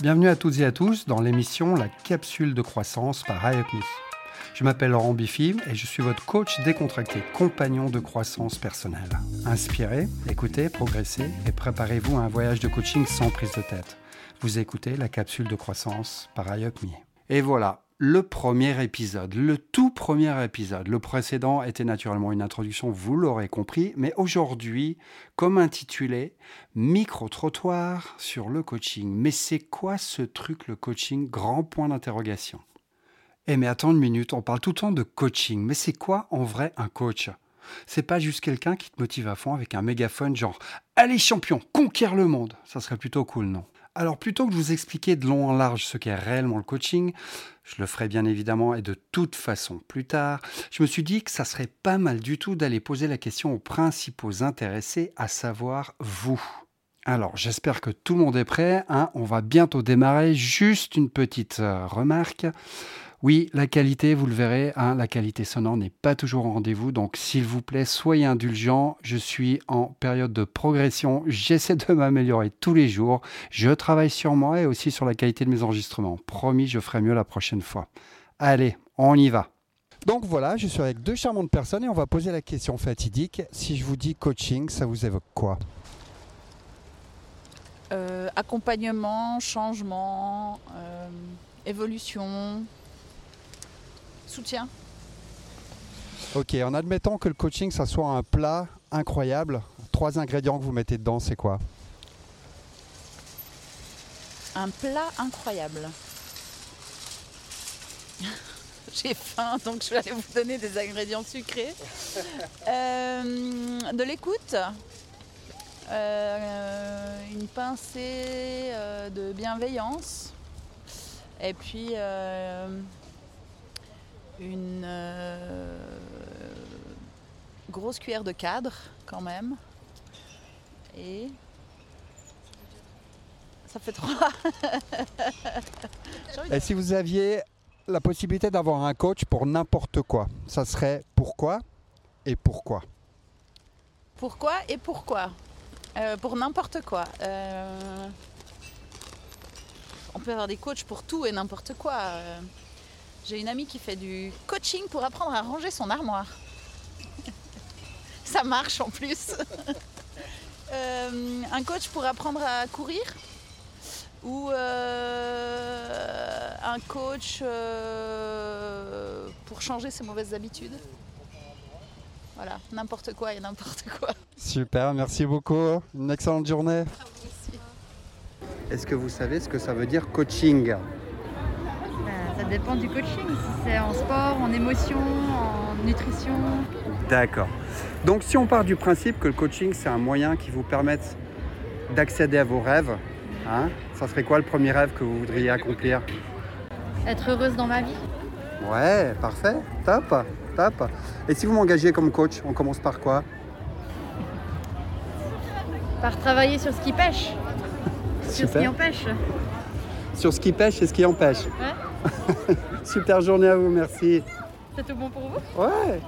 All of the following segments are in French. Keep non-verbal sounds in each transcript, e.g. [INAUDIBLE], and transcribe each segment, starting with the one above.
Bienvenue à toutes et à tous dans l'émission La capsule de croissance par IUPME. Je m'appelle Laurent Biffy et je suis votre coach décontracté, compagnon de croissance personnelle. Inspirez, écoutez, progressez et préparez-vous à un voyage de coaching sans prise de tête. Vous écoutez la capsule de croissance par IUPME. Et voilà, le premier épisode, le tout premier épisode. Le précédent était naturellement une introduction, vous l'aurez compris, mais aujourd'hui, comme intitulé, micro-trottoir sur le coaching. Mais c'est quoi ce truc, le coaching? Grand point d'interrogation. Eh mais attends une minute, on parle tout le temps de coaching, mais c'est quoi en vrai un coach? C'est pas juste quelqu'un qui te motive à fond avec un mégaphone genre Allez champion, conquiert le monde. Ça serait plutôt cool, non? Alors plutôt que de vous expliquer de long en large ce qu'est réellement le coaching, je le ferai bien évidemment et de toute façon plus tard, je me suis dit que ça serait pas mal du tout d'aller poser la question aux principaux intéressés, à savoir vous. Alors j'espère que tout le monde est prêt, hein. on va bientôt démarrer, juste une petite euh, remarque. Oui, la qualité, vous le verrez, hein, la qualité sonore n'est pas toujours au rendez-vous, donc s'il vous plaît, soyez indulgents. Je suis en période de progression, j'essaie de [LAUGHS] m'améliorer tous les jours. Je travaille sur moi et aussi sur la qualité de mes enregistrements. Promis, je ferai mieux la prochaine fois. Allez, on y va. Donc voilà, je suis avec deux charmantes personnes et on va poser la question fatidique. Si je vous dis coaching, ça vous évoque quoi? Euh, Accompagnement, changement, euh, évolution, soutien. Ok, en admettant que le coaching, ça soit un plat incroyable, trois ingrédients que vous mettez dedans, c'est quoi? Un plat incroyable. [LAUGHS] J'ai faim, donc je vais aller vous donner des ingrédients sucrés. [LAUGHS] Euh, de l'écoute, euh, une pincée euh, de bienveillance, et puis une euh, grosse cuillère de cadre quand même. Et ça fait trois. [LAUGHS] et si vous aviez la possibilité d'avoir un coach pour n'importe quoi, ça serait pourquoi et pourquoi? Pourquoi et pourquoi? Euh, Pour n'importe quoi. Euh, on peut avoir des coachs pour tout et n'importe quoi. J'ai une amie qui fait du coaching pour apprendre à ranger son armoire. [LAUGHS] Ça marche en plus. [LAUGHS] Euh, un coach pour apprendre à courir ou euh, un coach euh, pour changer ses mauvaises habitudes. Voilà, n'importe quoi et n'importe quoi. Super, merci beaucoup. Une excellente journée. Est-ce que vous savez ce que ça veut dire coaching? Ça dépend du coaching, si c'est en sport, en émotion, en nutrition. D'accord. Donc si on part du principe que le coaching, c'est un moyen qui vous permette d'accéder à vos rêves, hein, ça serait quoi le premier rêve que vous voudriez accomplir? Être heureuse dans ma vie. Ouais, parfait, top, top. Et si vous m'engagez comme coach, on commence par quoi? Par travailler sur ce qui pêche. [LAUGHS] sur ce qui empêche. Sur ce qui pêche et ce qui empêche. Ouais. [LAUGHS] Super journée à vous, merci. C'est tout bon pour vous? Ouais.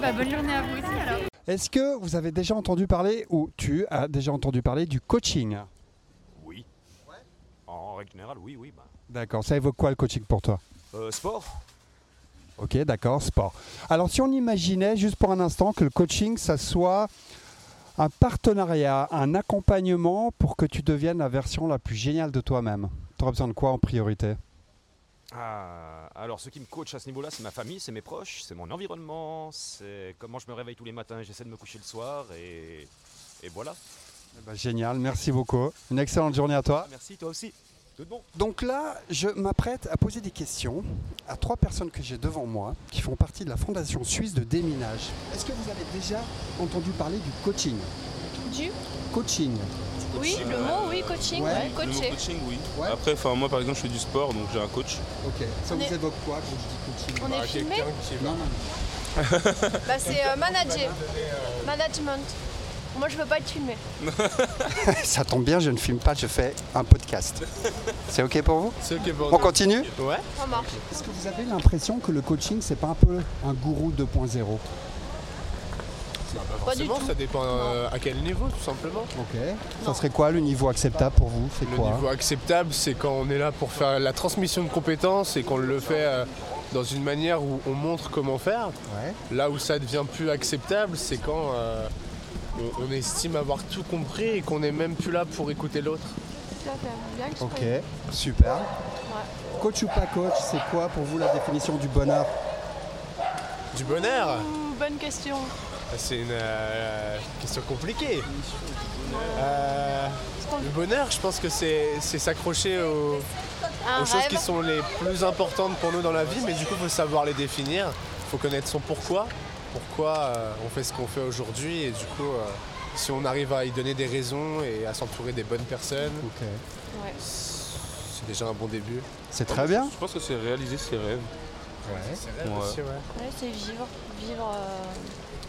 Bah, bonne journée à vous aussi alors. Est-ce que vous avez déjà entendu parler, ou tu as déjà entendu parler du coaching? Oui. En règle générale, oui, oui. Bah. D'accord, ça évoque quoi le coaching pour toi? Euh, Sport. Ok, d'accord, sport. Alors si on imaginait juste pour un instant que le coaching, ça soit un partenariat, un accompagnement pour que tu deviennes la version la plus géniale de toi-même, tu aurais besoin de quoi en priorité? Ah, alors ce qui me coach à ce niveau-là, c'est ma famille, c'est mes proches, c'est mon environnement, c'est comment je me réveille tous les matins, j'essaie de me coucher le soir et, voilà. Eh ben, génial, merci beaucoup. Une excellente journée à toi. Merci, toi aussi. Tout bon. Donc là, je m'apprête à poser des questions à trois personnes que j'ai devant moi qui font partie de la Fondation suisse de déminage. Est-ce que vous avez déjà entendu parler du coaching? Du Coaching. Oui, le mot, oui, coaching, ouais. coacher. coaching, oui. Après, moi par exemple, je fais du sport, donc j'ai un coach. Ok. Ça vous évoque quoi quand je dis coaching? On est bah, filmé Non, non. [LAUGHS] bah, c'est euh, manager. Management. Moi, je veux pas être filmé. [LAUGHS] Ça tombe bien, je ne filme pas, je fais un podcast. C'est ok pour vous? C'est ok pour nous. On continue? Ouais. Ça marche. Est-ce que vous avez l'impression que le coaching, c'est pas un peu un gourou 2.0 bah, pas du forcément, ça dépend euh, à quel niveau, tout simplement. Ok. Ça serait quoi le niveau acceptable pour vous? C'est Le quoi? niveau acceptable, c'est quand on est là pour faire la transmission de compétences et qu'on le fait euh, dans une manière où on montre comment faire. Ouais. Là où ça devient plus acceptable, c'est quand euh, on, on estime avoir tout compris et qu'on n'est même plus là pour écouter l'autre. Ok, super. Coach ou pas coach, c'est quoi pour vous la définition du bonheur? Du bonheur, Ouh, bonne question. C'est une euh, question compliquée. Euh, le bonheur, je pense que c'est c'est s'accrocher aux, choses qui sont les plus importantes pour nous dans la vie, mais du coup, il faut savoir les définir. Il faut connaître son pourquoi. Pourquoi euh, on fait ce qu'on fait aujourd'hui. Et du coup, euh, si on arrive à y donner des raisons et à s'entourer des bonnes personnes. Ouais. c'est déjà un bon début. C'est très bien. Je pense que c'est réaliser ses rêves. C'est Ouais. vrai aussi, ouais. Ouais, c'est vivre, vivre euh,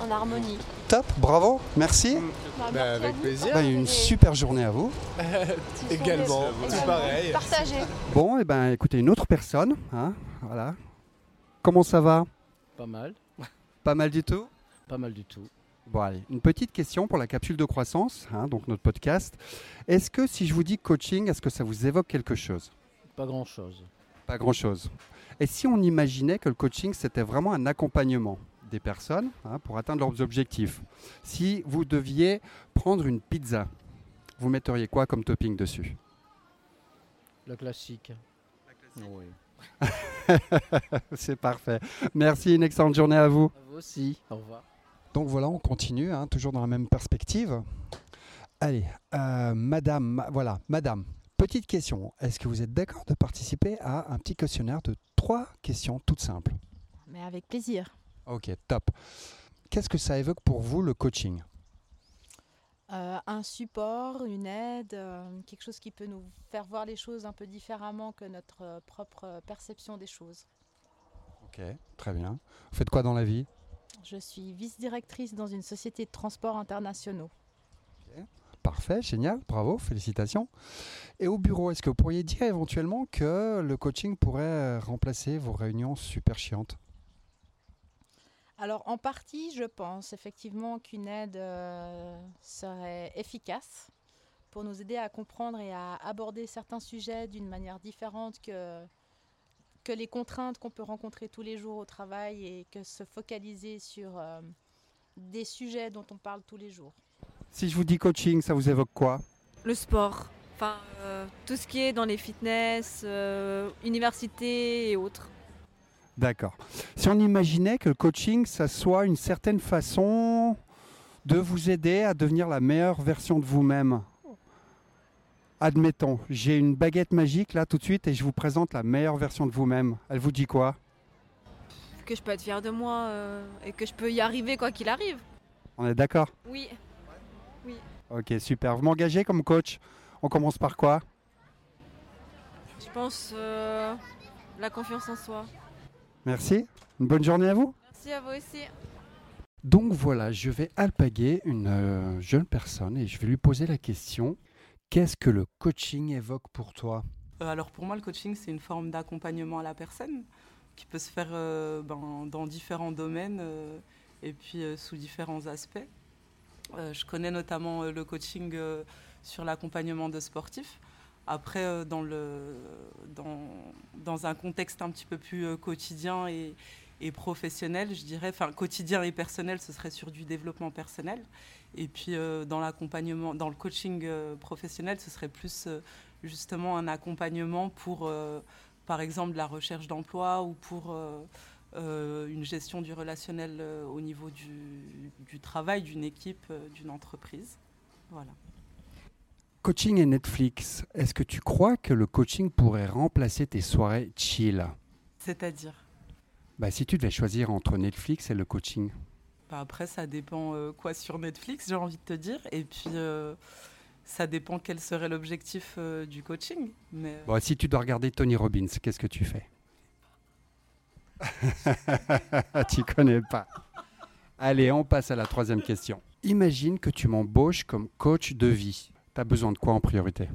en harmonie. Top, bravo, merci. Bah, Bah, avec plaisir. Bah, une Et- super journée à vous. [LAUGHS] Également, tout également. pareil. Partagez. Bon, et ben écoutez, une autre personne. hein, voilà. Comment ça va? Pas mal, Pas mal du tout? Pas mal du tout. Bon, allez, une petite question pour la capsule de croissance, hein, donc notre podcast. Est-ce que si je vous dis coaching, est-ce que ça vous évoque quelque chose? Pas grand chose. Pas grand-chose. Et si on imaginait que le coaching, c'était vraiment un accompagnement? Des personnes hein, pour atteindre leurs objectifs Si vous deviez prendre une pizza, vous metteriez quoi comme topping dessus? Le classique. Oui. [LAUGHS] C'est parfait. Merci, une excellente journée à vous. À vous aussi. Au revoir. Donc voilà, on continue, hein, toujours dans la même perspective. Allez, euh, madame, ma- voilà, madame, petite question. Est-ce que vous êtes d'accord de participer à un petit questionnaire de trois questions toutes simples? Mais avec plaisir. Ok, top. Qu'est-ce que ça évoque pour vous le coaching? Euh, un support, une aide, euh, quelque chose qui peut nous faire voir les choses un peu différemment que notre euh, propre perception des choses. Ok, très bien. Vous faites quoi dans la vie? Je suis vice-directrice dans une société de transports internationaux. Parfait, génial, bravo, félicitations. Et au bureau, est-ce que vous pourriez dire éventuellement que le coaching pourrait remplacer vos réunions super chiantes? Alors en partie, je pense effectivement qu'une aide euh, serait efficace pour nous aider à comprendre et à aborder certains sujets d'une manière différente que, que les contraintes qu'on peut rencontrer tous les jours au travail et que se focaliser sur euh, des sujets dont on parle tous les jours. Si je vous dis coaching, ça vous évoque quoi? Le sport, enfin euh, tout ce qui est dans les fitness, euh, universités et autres. D'accord. Si on imaginait que le coaching, ça soit une certaine façon de vous aider à devenir la meilleure version de vous-même. Admettons, j'ai une baguette magique là tout de suite et je vous présente la meilleure version de vous-même. Elle vous dit quoi? Que je peux être fière de moi euh, et que je peux y arriver quoi qu'il arrive. On est d'accord? Oui. Ok, super. Vous m'engagez comme coach? On commence par quoi? Je pense euh, la confiance en soi. Merci. Une bonne journée à vous. Merci à vous aussi. Donc voilà, je vais alpaguer une euh, jeune personne et je vais lui poser la question qu'est-ce que le coaching évoque pour toi? Euh, Alors pour moi, le coaching, c'est une forme d'accompagnement à la personne qui peut se faire euh, ben, dans différents domaines euh, et puis euh, sous différents aspects. Euh, je connais notamment euh, le coaching euh, sur l'accompagnement de sportifs. Après, euh, dans, le, dans, dans un contexte un petit peu plus euh, quotidien et, professionnel, je dirais, enfin quotidien et personnel, ce serait sur du développement personnel. Et puis euh, dans l'accompagnement, dans le coaching professionnel, ce serait plus justement un accompagnement pour, par exemple, la recherche d'emploi ou pour une gestion du relationnel au niveau du, travail, d'une équipe, d'une entreprise. Voilà. Coaching et Netflix, est-ce que tu crois que le coaching pourrait remplacer tes soirées chill? C'est-à-dire? Bah, Si tu devais choisir entre Netflix et le coaching. Bah, Après, ça dépend euh, quoi sur Netflix, j'ai envie de te dire. Et puis, euh, ça dépend quel serait l'objectif euh, du coaching. Mais Bon, si tu dois regarder Tony Robbins, qu'est-ce que tu fais? [LAUGHS] Tu connais pas. Allez, on passe à la troisième question. Imagine que tu m'embauches comme coach de vie. Tu as besoin de quoi en priorité?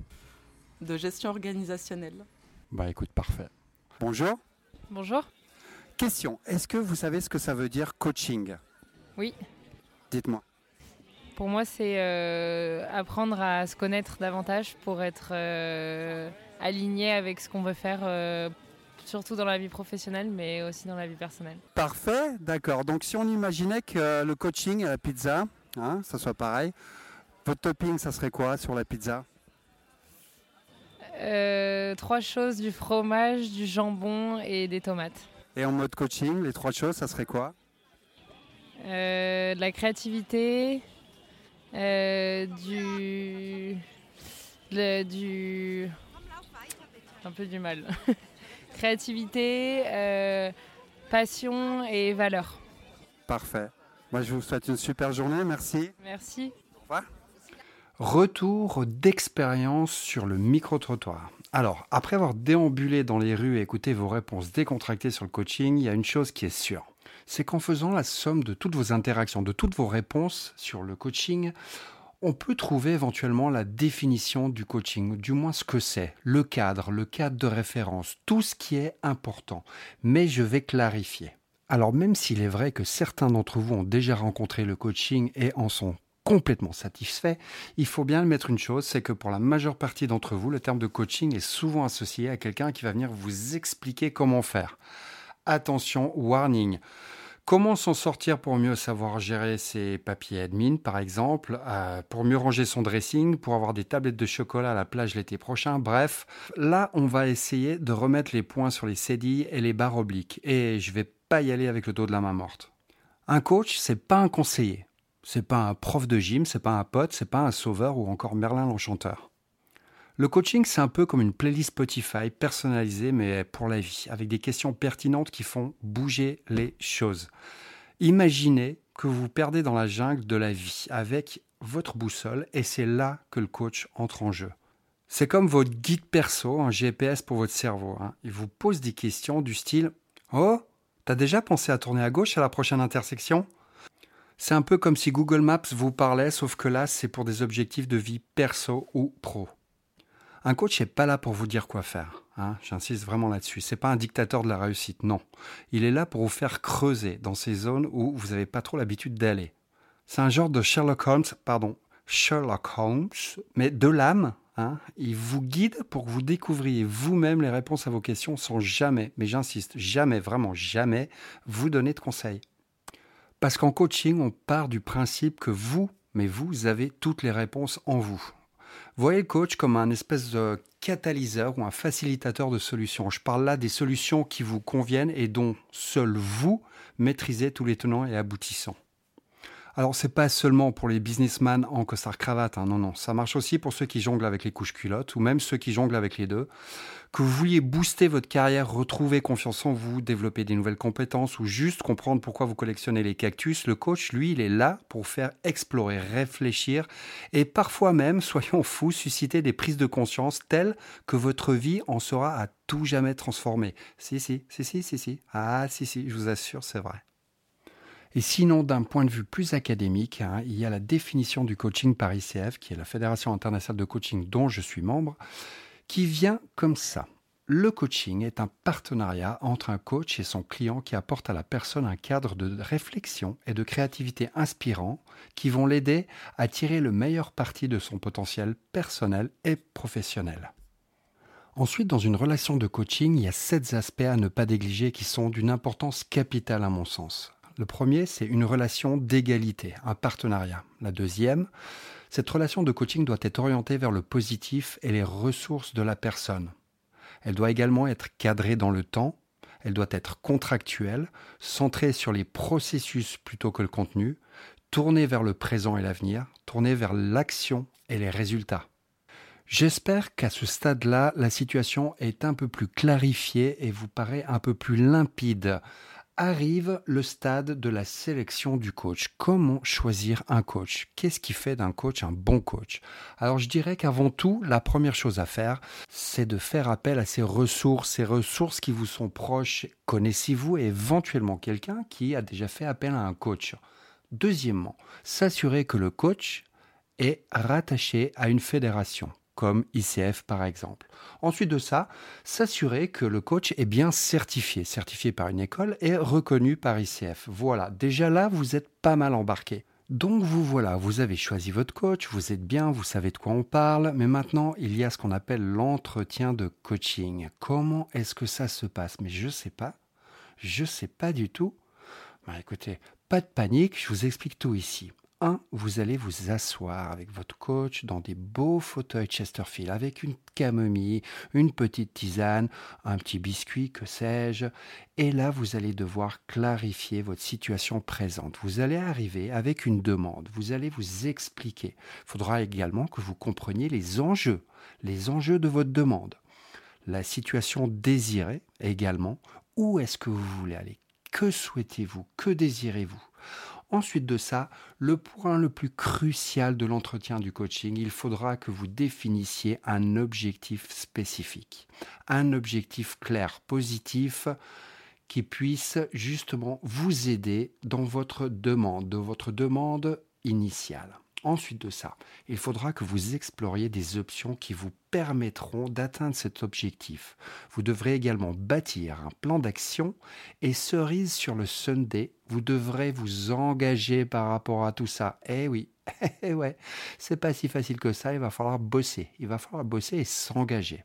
De gestion organisationnelle. Bah écoute, parfait. Bonjour. Bonjour. Question, est-ce que vous savez ce que ça veut dire coaching? Oui. Dites-moi. pour moi, c'est euh, apprendre à se connaître davantage pour être euh, aligné avec ce qu'on veut faire, euh, surtout dans la vie professionnelle, mais aussi dans la vie personnelle. Parfait, d'accord. Donc si on imaginait que le coaching à la pizza, hein, ça soit pareil, votre topping, ça serait quoi sur la pizza Euh, trois choses du fromage, du jambon et des tomates. Et en mode coaching, les trois choses, ça serait quoi Euh, de la créativité, euh, du, le- du, un peu du mal. [LAUGHS] créativité, passion et valeur. Parfait. Moi, je vous souhaite une super journée. Merci. Merci. Retour d'expérience sur le micro-trottoir. Alors, après avoir déambulé dans les rues et écouté vos réponses décontractées sur le coaching, il y a une chose qui est sûre. C'est qu'en faisant la somme de toutes vos interactions, de toutes vos réponses sur le coaching, on peut trouver éventuellement la définition du coaching, du moins ce que c'est, le cadre, le cadre de référence, tout ce qui est important. Mais je vais clarifier. Alors même s'il est vrai que certains d'entre vous ont déjà rencontré le coaching et en sont complètement satisfaits, il faut bien mettre une chose, c'est que pour la majeure partie d'entre vous, le terme de coaching est souvent associé à quelqu'un qui va venir vous expliquer comment faire. Attention, warning. Comment s'en sortir pour mieux savoir gérer ses papiers admin, par exemple, euh, pour mieux ranger son dressing, pour avoir des tablettes de chocolat à la plage l'été prochain, bref. Là, on va essayer de remettre les points sur les cédilles et les barres obliques. Et je vais pas y aller avec le dos de la main morte. Un coach, c'est pas un conseiller. C'est pas un prof de gym, c'est pas un pote, c'est pas un sauveur ou encore Merlin l'enchanteur. Le coaching, c'est un peu comme une playlist Spotify personnalisée, mais pour la vie, avec des questions pertinentes qui font bouger les choses. Imaginez que vous perdez dans la jungle de la vie avec votre boussole, et c'est là que le coach entre en jeu. C'est comme votre guide perso, un GPS pour votre cerveau. hein. Il vous pose des questions du style Oh, t'as déjà pensé à tourner à gauche à la prochaine intersection? C'est un peu comme si Google Maps vous parlait, sauf que là, c'est pour des objectifs de vie perso ou pro. Un coach n'est pas là pour vous dire quoi faire. hein, J'insiste vraiment là-dessus. C'est pas un dictateur de la réussite, non. Il est là pour vous faire creuser dans ces zones où vous n'avez pas trop l'habitude d'aller. C'est un genre de Sherlock Holmes, pardon, Sherlock Holmes, mais de l'âme. hein. Il vous guide pour que vous découvriez vous-même les réponses à vos questions sans jamais, mais j'insiste, jamais, vraiment jamais, vous donner de conseils. Parce qu'en coaching, on part du principe que vous, mais vous avez toutes les réponses en vous. Voyez le coach comme un espèce de catalyseur ou un facilitateur de solutions. Je parle là des solutions qui vous conviennent et dont seul vous maîtrisez tous les tenants et aboutissants. Alors, c'est pas seulement pour les businessmen en costard cravate, hein, non, non. Ça marche aussi pour ceux qui jonglent avec les couches culottes ou même ceux qui jonglent avec les deux. Que vous vouliez booster votre carrière, retrouver confiance en vous, développer des nouvelles compétences ou juste comprendre pourquoi vous collectionnez les cactus, le coach, lui, il est là pour faire explorer, réfléchir et parfois même, [LAUGHS] soyons fous, susciter des prises de conscience telles que votre vie en sera à tout jamais transformée. Si, si, si, si, si, si. Ah, si, si, je vous assure, c'est vrai. Et sinon, d'un point de vue plus académique, hein, il y a la définition du coaching par ICF, qui est la Fédération internationale de coaching dont je suis membre, qui vient comme ça. Le coaching est un partenariat entre un coach et son client qui apporte à la personne un cadre de réflexion et de créativité inspirant qui vont l'aider à tirer le meilleur parti de son potentiel personnel et professionnel. Ensuite, dans une relation de coaching, il y a sept aspects à ne pas négliger qui sont d'une importance capitale à mon sens. Le premier, c'est une relation d'égalité, un partenariat. La deuxième, cette relation de coaching doit être orientée vers le positif et les ressources de la personne. Elle doit également être cadrée dans le temps, elle doit être contractuelle, centrée sur les processus plutôt que le contenu, tournée vers le présent et l'avenir, tournée vers l'action et les résultats. J'espère qu'à ce stade-là, la situation est un peu plus clarifiée et vous paraît un peu plus limpide. Arrive le stade de la sélection du coach. Comment choisir un coach? Qu'est-ce qui fait d'un coach un bon coach? Alors je dirais qu'avant tout, la première chose à faire, c'est de faire appel à ces ressources, ces ressources qui vous sont proches. Connaissez-vous éventuellement quelqu'un qui a déjà fait appel à un coach? Deuxièmement, s'assurer que le coach est rattaché à une fédération comme ICF par exemple. Ensuite de ça, s'assurer que le coach est bien certifié, certifié par une école et reconnu par ICF. Voilà, déjà là, vous êtes pas mal embarqué. Donc vous voilà, vous avez choisi votre coach, vous êtes bien, vous savez de quoi on parle, mais maintenant il y a ce qu'on appelle l'entretien de coaching. Comment est-ce que ça se passe? Mais je ne sais pas, je ne sais pas du tout. Bah, écoutez, pas de panique, je vous explique tout ici. 1. Vous allez vous asseoir avec votre coach dans des beaux fauteuils Chesterfield avec une camomille, une petite tisane, un petit biscuit, que sais-je. Et là, vous allez devoir clarifier votre situation présente. Vous allez arriver avec une demande. Vous allez vous expliquer. Il faudra également que vous compreniez les enjeux, les enjeux de votre demande. La situation désirée également. Où est-ce que vous voulez aller? Que souhaitez-vous? Que désirez-vous? Ensuite de ça, le point le plus crucial de l'entretien du coaching, il faudra que vous définissiez un objectif spécifique, un objectif clair, positif, qui puisse justement vous aider dans votre demande, de votre demande initiale. Ensuite de ça, il faudra que vous exploriez des options qui vous permettront d'atteindre cet objectif. Vous devrez également bâtir un plan d'action et cerise sur le Sunday, vous devrez vous engager par rapport à tout ça. Eh oui, [LAUGHS] eh ouais, c'est pas si facile que ça, il va falloir bosser, il va falloir bosser et s'engager.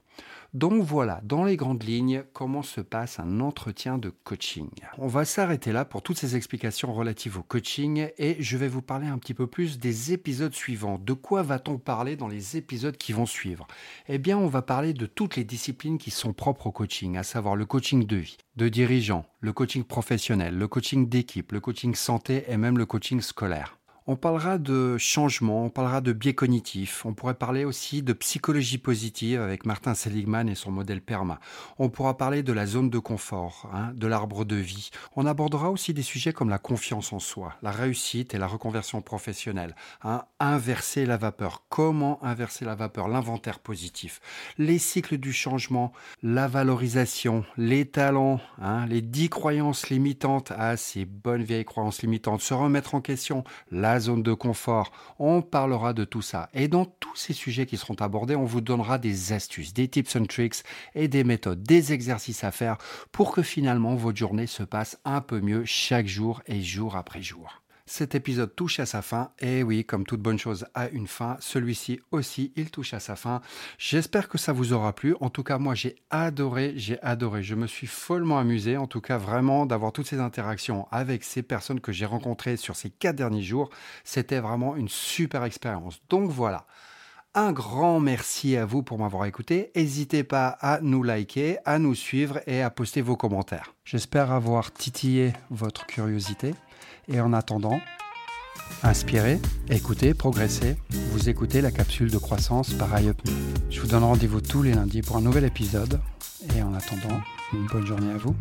Donc voilà, dans les grandes lignes, comment se passe un entretien de coaching. On va s'arrêter là pour toutes ces explications relatives au coaching et je vais vous parler un petit peu plus des épisodes suivants. De quoi va-t-on parler dans les épisodes qui vont suivre? Eh bien, on va parler de toutes les disciplines qui sont propres au coaching, à savoir le coaching de vie, de dirigeants, le coaching professionnel, le coaching d'équipe, le coaching santé et même le coaching scolaire. On parlera de changement, on parlera de biais cognitifs, on pourrait parler aussi de psychologie positive avec Martin Seligman et son modèle PERMA. On pourra parler de la zone de confort, hein, de l'arbre de vie. On abordera aussi des sujets comme la confiance en soi, la réussite et la reconversion professionnelle. Hein. Inverser la vapeur, comment inverser la vapeur, l'inventaire positif, les cycles du changement, la valorisation, les talents, hein, les dix croyances limitantes, ah ces bonnes vieilles croyances limitantes, se remettre en question, zone de confort. On parlera de tout ça. Et dans tous ces sujets qui seront abordés, on vous donnera des astuces, des tips and tricks et des méthodes, des exercices à faire pour que finalement votre journée se passe un peu mieux chaque jour et jour après jour. Cet épisode touche à sa fin, et oui, comme toute bonne chose a une fin, celui-ci aussi, il touche à sa fin. J'espère que ça vous aura plu. En tout cas, moi, j'ai adoré, j'ai adoré. Je me suis follement amusé, en tout cas, vraiment, d'avoir toutes ces interactions avec ces personnes que j'ai rencontrées sur ces quatre derniers jours. C'était vraiment une super expérience. Donc voilà. Un grand merci à vous pour m'avoir écouté. N'hésitez pas à nous liker, à nous suivre et à poster vos commentaires. J'espère avoir titillé votre curiosité. Et en attendant, inspirez, écoutez, progressez. Vous écoutez la capsule de croissance par iUp Je vous donne rendez-vous tous les lundis pour un nouvel épisode. Et en attendant, une bonne journée à vous.